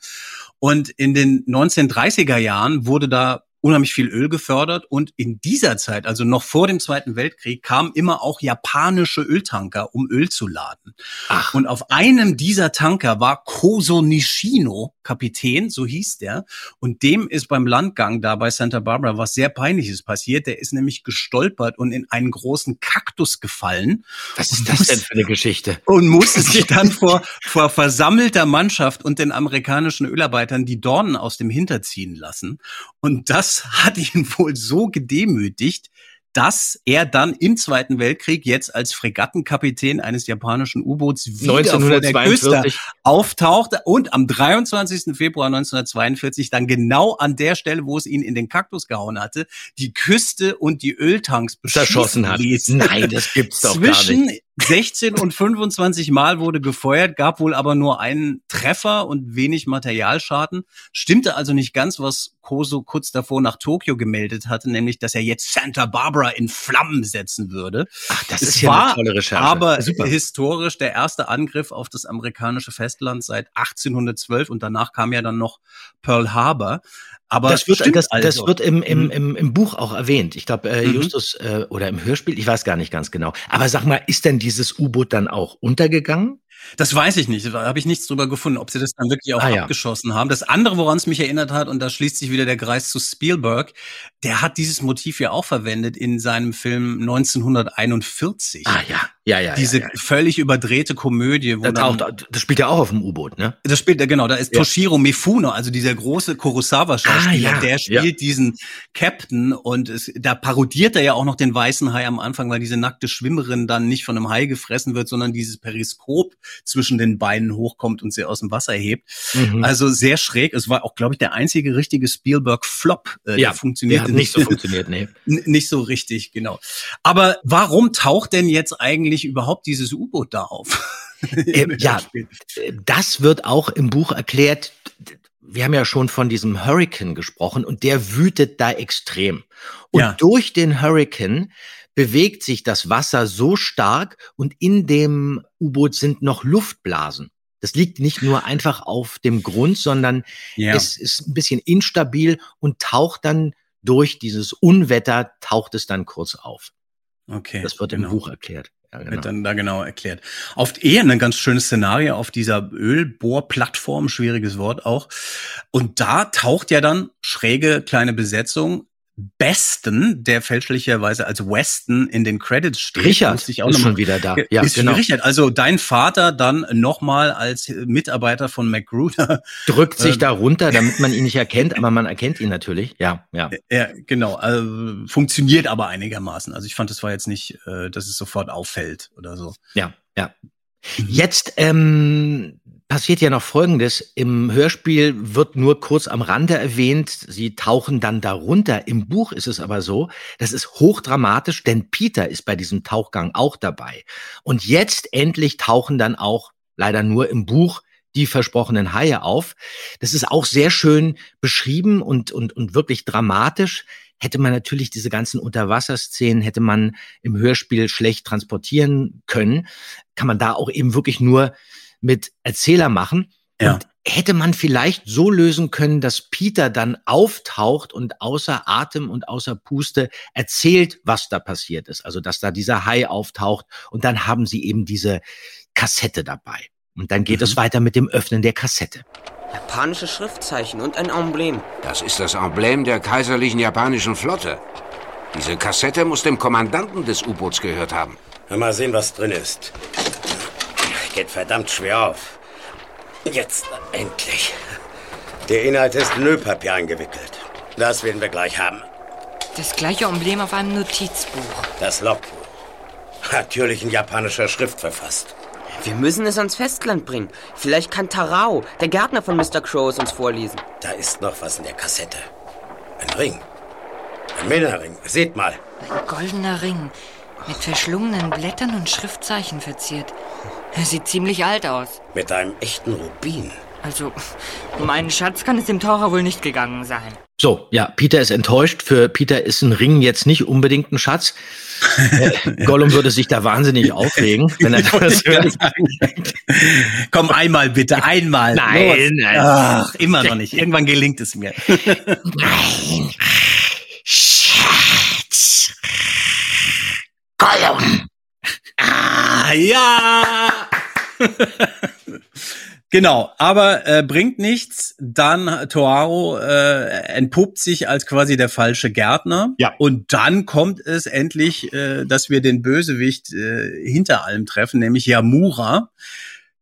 Und in den 1930er Jahren wurde da unheimlich viel Öl gefördert und in dieser Zeit, also noch vor dem Zweiten Weltkrieg, kamen immer auch japanische Öltanker, um Öl zu laden. Und auf einem dieser Tanker war Koso Nishino Kapitän, so hieß der, und dem ist beim Landgang da bei Santa Barbara was sehr peinliches passiert. Der ist nämlich gestolpert und in einen großen Kaktus gefallen. Was ist das denn für eine Geschichte? Und musste sich dann vor, vor versammelter Mannschaft und den amerikanischen Ölarbeitern die Dornen aus dem Hinter ziehen lassen. Und das hat ihn wohl so gedemütigt, dass er dann im Zweiten Weltkrieg jetzt als Fregattenkapitän eines japanischen U-Boots wieder vor der 1942. Küste auftauchte und am 23. Februar 1942 dann genau an der Stelle, wo es ihn in den Kaktus gehauen hatte, die Küste und die Öltanks Zerschossen hat. ließ. Nein, das gibt's doch gar Zwischen nicht. 16 und 25 Mal wurde gefeuert, gab wohl aber nur einen Treffer und wenig Materialschaden. Stimmte also nicht ganz, was Koso kurz davor nach Tokio gemeldet hatte, nämlich, dass er jetzt Santa Barbara in Flammen setzen würde. Ach, das es ist ja war eine tolle Recherche. aber Super. historisch der erste Angriff auf das amerikanische Festland seit 1812 und danach kam ja dann noch Pearl Harbor. Aber das wird, das, das also. wird im, im, Mhm. im, im Buch auch erwähnt. Ich glaube, äh, Mhm. Justus äh, oder im Hörspiel, ich weiß gar nicht ganz genau. Aber sag mal, ist denn dieses U-Boot dann auch untergegangen? Das weiß ich nicht. Da habe ich nichts drüber gefunden, ob sie das dann wirklich auch Ah, ja. abgeschossen haben. Das andere, woran es mich erinnert hat, und da schließt sich wieder der Kreis zu Spielberg, der hat dieses Motiv ja auch verwendet in seinem Film 1941. Ah ja, ja, ja. Diese ja, ja. völlig überdrehte Komödie, wo Da dann, taucht, das spielt ja auch auf dem U-Boot, ne? das spielt, genau, da ist Ja. Toshiro Mifuno, also dieser große Kurosawa-Schauspieler, Ah, ja, der spielt diesen Captain und es, da parodiert er ja auch noch den weißen Hai am Anfang, weil diese nackte Schwimmerin dann nicht von einem Hai gefressen wird, sondern dieses Periskop zwischen den Beinen hochkommt und sie aus dem Wasser hebt. Mhm. Also sehr schräg. Es war auch, glaube ich, der einzige richtige Spielberg-Flop. Äh, ja, der funktioniert der hat nicht so funktioniert, nee. Nicht so richtig, genau. Aber warum taucht denn jetzt eigentlich überhaupt dieses U-Boot da auf? Ähm, ja, äh, das wird auch im Buch erklärt. Wir haben ja schon von diesem Hurricane gesprochen und der wütet da extrem. Und Ja. durch den Hurricane bewegt sich das Wasser so stark und in dem U-Boot sind noch Luftblasen. Das liegt nicht nur einfach auf dem Grund, sondern Ja. es ist ein bisschen instabil und taucht dann durch dieses Unwetter, taucht es dann kurz auf. Okay. Das wird genau. im Buch erklärt. Ja, genau. Wird dann da genau erklärt. Auf eher ein ganz schönes Szenario auf dieser Ölbohrplattform, schwieriges Wort auch. Und da taucht ja dann schräge kleine Besetzung Besten, der fälschlicherweise als Weston in den Credits steht. Richard ist noch mal- schon wieder da. Ja, ist genau. Richard. Also dein Vater dann nochmal als Mitarbeiter von MacGruder. Drückt sich Ähm, da runter, damit man ihn nicht erkennt, aber man erkennt ihn natürlich. Ja, ja. Ja, genau. Also, funktioniert aber einigermaßen. Also ich fand, es war jetzt nicht, äh, dass es sofort auffällt oder so. Ja, ja. Jetzt ähm, passiert ja noch Folgendes. Im Hörspiel wird nur kurz am Rande erwähnt, sie tauchen dann darunter. Im Buch ist es aber so, das ist hochdramatisch, denn Peter ist bei diesem Tauchgang auch dabei. Und jetzt endlich tauchen dann auch, leider nur im Buch, die versprochenen Haie auf. Das ist auch sehr schön beschrieben und, und, und wirklich dramatisch. Hätte man natürlich diese ganzen Unterwasserszenen, hätte man im Hörspiel schlecht transportieren können, kann man da auch eben wirklich nur mit Erzähler machen. Ja. Und hätte man vielleicht so lösen können, dass Peter dann auftaucht und außer Atem und außer Puste erzählt, was da passiert ist. Also, dass da dieser Hai auftaucht und dann haben sie eben diese Kassette dabei. Und dann geht es weiter mit dem Öffnen der Kassette. Japanische Schriftzeichen und ein Emblem. Das ist das Emblem der kaiserlichen japanischen Flotte. Diese Kassette muss dem Kommandanten des U-Boots gehört haben. Mal sehen, was drin ist. Geht verdammt schwer auf. Jetzt endlich. Der Inhalt ist in Ölpapier eingewickelt. Das werden wir gleich haben. Das gleiche Emblem auf einem Notizbuch. Das Logbuch. Natürlich in japanischer Schrift verfasst. Wir müssen es ans Festland bringen. Vielleicht kann Tarao, der Gärtner von Mr. Crow, es uns vorlesen. Da ist noch was in der Kassette. Ein Ring. Ein Männerring. Seht mal. Ein goldener Ring. Mit verschlungenen Blättern und Schriftzeichen verziert. Er sieht ziemlich alt aus. Mit einem echten Rubin. Also, um einen Schatz kann es dem Taucher wohl nicht gegangen sein. So, ja, Peter ist enttäuscht. Für Peter ist ein Ring jetzt nicht unbedingt ein Schatz. Äh, Gollum würde sich da wahnsinnig aufregen, wenn er das hört. Komm, einmal bitte, einmal. Nein, nein. Ach, immer noch nicht. Irgendwann gelingt es mir. Nein. Schatz. Gollum. Ah, ja! Genau, aber äh, bringt nichts. Dann Toaro äh, entpuppt sich als quasi der falsche Gärtner. Ja. Und dann kommt es endlich, äh, dass wir den Bösewicht äh, hinter allem treffen, nämlich Yamura.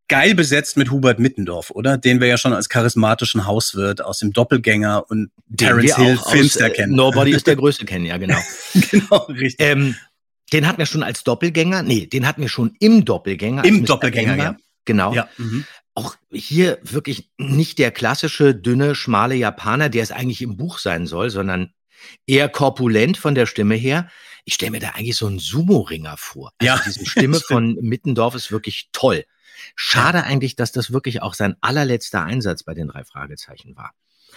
Geil besetzt mit Hubert Mittendorf, oder? Den wir ja schon als charismatischen Hauswirt aus dem Doppelgänger und Terence Hill auch Films aus, äh, erkennen. Nobody ist der Größte kennen, ja, genau. genau, richtig. Ähm, den hatten wir schon als Doppelgänger. Nee, den hatten wir schon im Doppelgänger. Im. Doppelgänger, Ember. ja. Genau. Ja. Mhm. Auch hier wirklich nicht der klassische, dünne, schmale Japaner, der es eigentlich im Buch sein soll, sondern eher korpulent von der Stimme her. Ich stelle mir da eigentlich so einen Sumo-Ringer vor. Also Ja, diese Stimme von Mittendorf ist wirklich toll. Schade eigentlich, dass das wirklich auch sein allerletzter Einsatz bei den drei Fragezeichen war.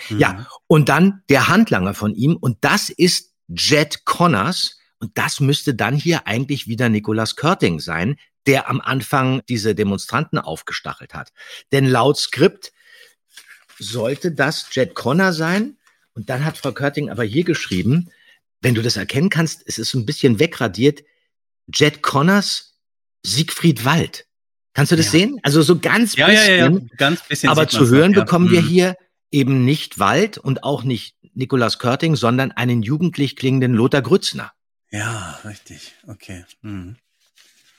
Mhm. Ja, und dann der Handlanger von ihm und das ist Jet Connors und das müsste dann hier eigentlich wieder Nicholas Körting sein, der am Anfang diese Demonstranten aufgestachelt hat. Denn laut Skript sollte das Jet Connor sein und dann hat Frau Körting aber hier geschrieben, wenn du das erkennen kannst, es ist ein bisschen wegradiert, Jet Connors Siegfried Wald. Kannst du das Ja. sehen? Also so ganz Ja, ja, ja, ja, bisschen. ganz bisschen. Aber zu hören ja. bekommen wir Mhm. hier eben nicht Wald und auch nicht Nikolaus Körting, sondern einen jugendlich klingenden Lothar Grützner. Ja, richtig. Okay. Mhm.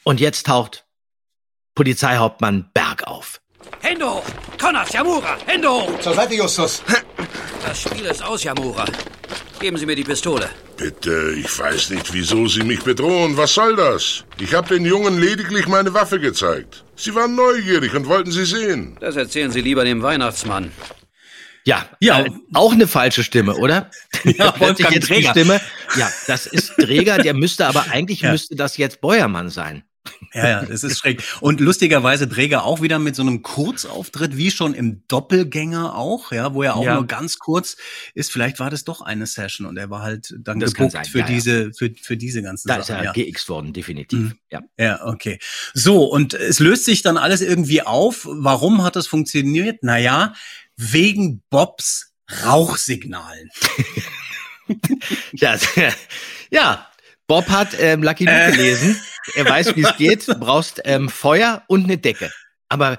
Und jetzt taucht Polizeihauptmann Berg auf. Hände hoch! Connors, Yamura, Hände hoch! Zur Seite, Justus. Das Spiel ist aus, Yamura. Geben Sie mir die Pistole. Bitte, ich weiß nicht, wieso Sie mich bedrohen. Was soll das? Ich habe den Jungen lediglich meine Waffe gezeigt. Sie waren neugierig und wollten sie sehen. Das erzählen Sie lieber dem Weihnachtsmann. Ja, Ja. Äh, auch eine falsche Stimme, oder? Ja, Wolfgang jetzt Träger. Stimme. Ja, das ist Träger, der müsste aber eigentlich Ja. müsste das jetzt Beuermann sein. Ja, ja, das ist schräg. Und lustigerweise Träger auch wieder mit so einem Kurzauftritt, wie schon im Doppelgänger auch, ja, wo er auch Ja. nur ganz kurz ist. Vielleicht war das doch eine Session und er war halt dann Das gebucht sein, für ja, diese, für, für diese ganzen Da ist Sachen. er ja. GX worden, definitiv. Mhm. Ja. Ja, okay. So, und es löst sich dann alles irgendwie auf. Warum hat das funktioniert? Naja, wegen Bobs Rauchsignalen. Ja, ja. Bob hat ähm, Lucky Luke Äh. gelesen. Er weiß, wie es geht. Du brauchst ähm, Feuer und eine Decke. Aber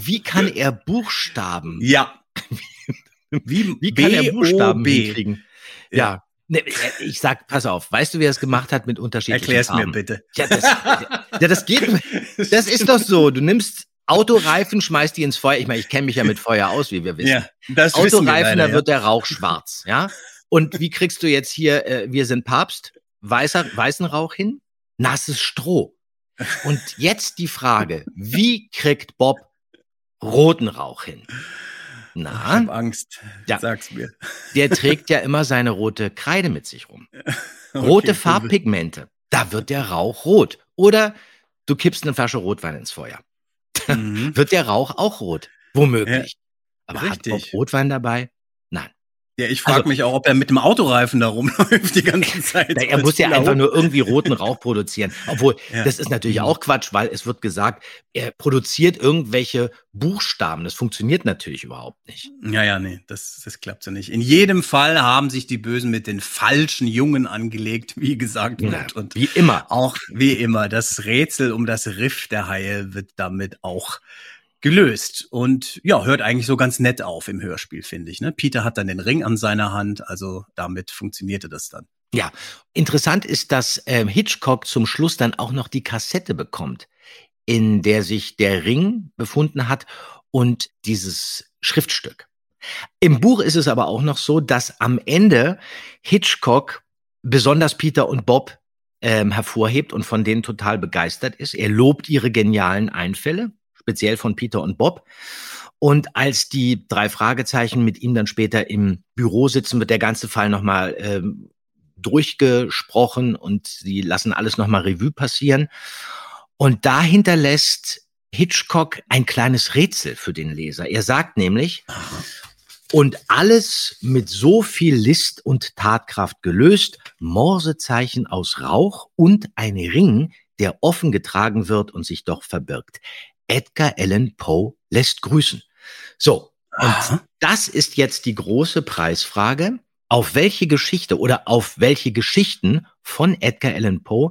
wie kann er Buchstaben? Ja. Wie, wie kann er Buchstaben hinkriegen? Ja. Ne, ich sag, pass auf, weißt du, wie er es gemacht hat mit unterschiedlichen Erklär's mir Farben? bitte. Ja, das, ja, das geht. Das ist doch so. Du nimmst Autoreifen, schmeißt die ins Feuer. Ich meine, ich kenne mich ja mit Feuer aus, wie wir wissen. Ja, das wissen wir Autoreifen, leider, da ja. wird der Rauch schwarz, ja. Und wie kriegst du jetzt hier, äh, wir sind Papst, weißer, weißen Rauch hin? Nasses Stroh. Und jetzt die Frage, wie kriegt Bob roten Rauch hin? Ich Na, hab Angst. Ja. Sag's mir. der trägt ja immer seine rote Kreide mit sich rum. Rote Okay, Farbpigmente. Da wird der Rauch rot. Oder du kippst eine Flasche Rotwein ins Feuer. Mhm. Wird der Rauch auch rot? Womöglich. Aber richtig. hat Bob Rotwein dabei? Ja, ich frage Also- mich auch, ob er mit dem Autoreifen da rumläuft die ganze Zeit. Na, er muss ja einfach nur irgendwie roten Rauch produzieren. Obwohl, Ja. das ist natürlich auch Quatsch, weil es wird gesagt, er produziert irgendwelche Buchstaben. Das funktioniert natürlich überhaupt nicht. Ja, ja, nee, das, das klappt so nicht. In jedem Fall haben sich die Bösen mit den falschen Jungen angelegt, wie gesagt wird. Ja, und wie immer. Auch wie immer, das Rätsel um das Riff der Haie wird damit auch gelöst. Und ja, hört eigentlich so ganz nett auf im Hörspiel, finde ich. Ne? Peter hat dann den Ring an seiner Hand, also damit funktionierte das dann. Ja, interessant ist, dass ähm, Hitchcock zum Schluss dann auch noch die Kassette bekommt, in der sich der Ring befunden hat und dieses Schriftstück. Im Buch ist es aber auch noch so, dass am Ende Hitchcock besonders Peter und Bob ähm, hervorhebt und von denen total begeistert ist. Er lobt ihre genialen Einfälle, speziell von Peter und Bob. Und als die drei Fragezeichen mit ihm dann später im Büro sitzen, wird der ganze Fall nochmal ähm, durchgesprochen und sie lassen alles nochmal Revue passieren. Und da hinterlässt Hitchcock ein kleines Rätsel für den Leser. Er sagt nämlich, und alles mit so viel List und Tatkraft gelöst, Morsezeichen aus Rauch und ein Ring, der offen getragen wird und sich doch verbirgt. Edgar Allan Poe lässt grüßen. So, und das ist jetzt die große Preisfrage. Auf welche Geschichte oder auf welche Geschichten von Edgar Allan Poe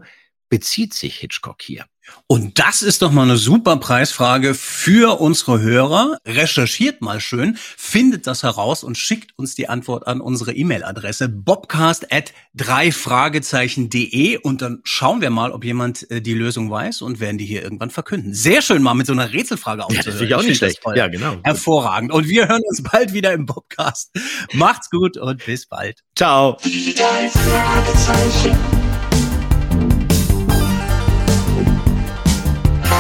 bezieht sich Hitchcock hier? Und das ist doch mal eine super Preisfrage für unsere Hörer. Recherchiert mal schön, findet das heraus und schickt uns die Antwort an unsere E-Mail-Adresse bobcast at drei Fragezeichen.de und dann schauen wir mal, ob jemand äh, die Lösung weiß und werden die hier irgendwann verkünden. Sehr schön mal mit so einer Rätselfrage aufzuhören. das finde ich auch nicht schlecht. Ja, genau. Hervorragend. Und wir hören uns bald wieder im Bobcast. Macht's gut und bis bald. Ciao.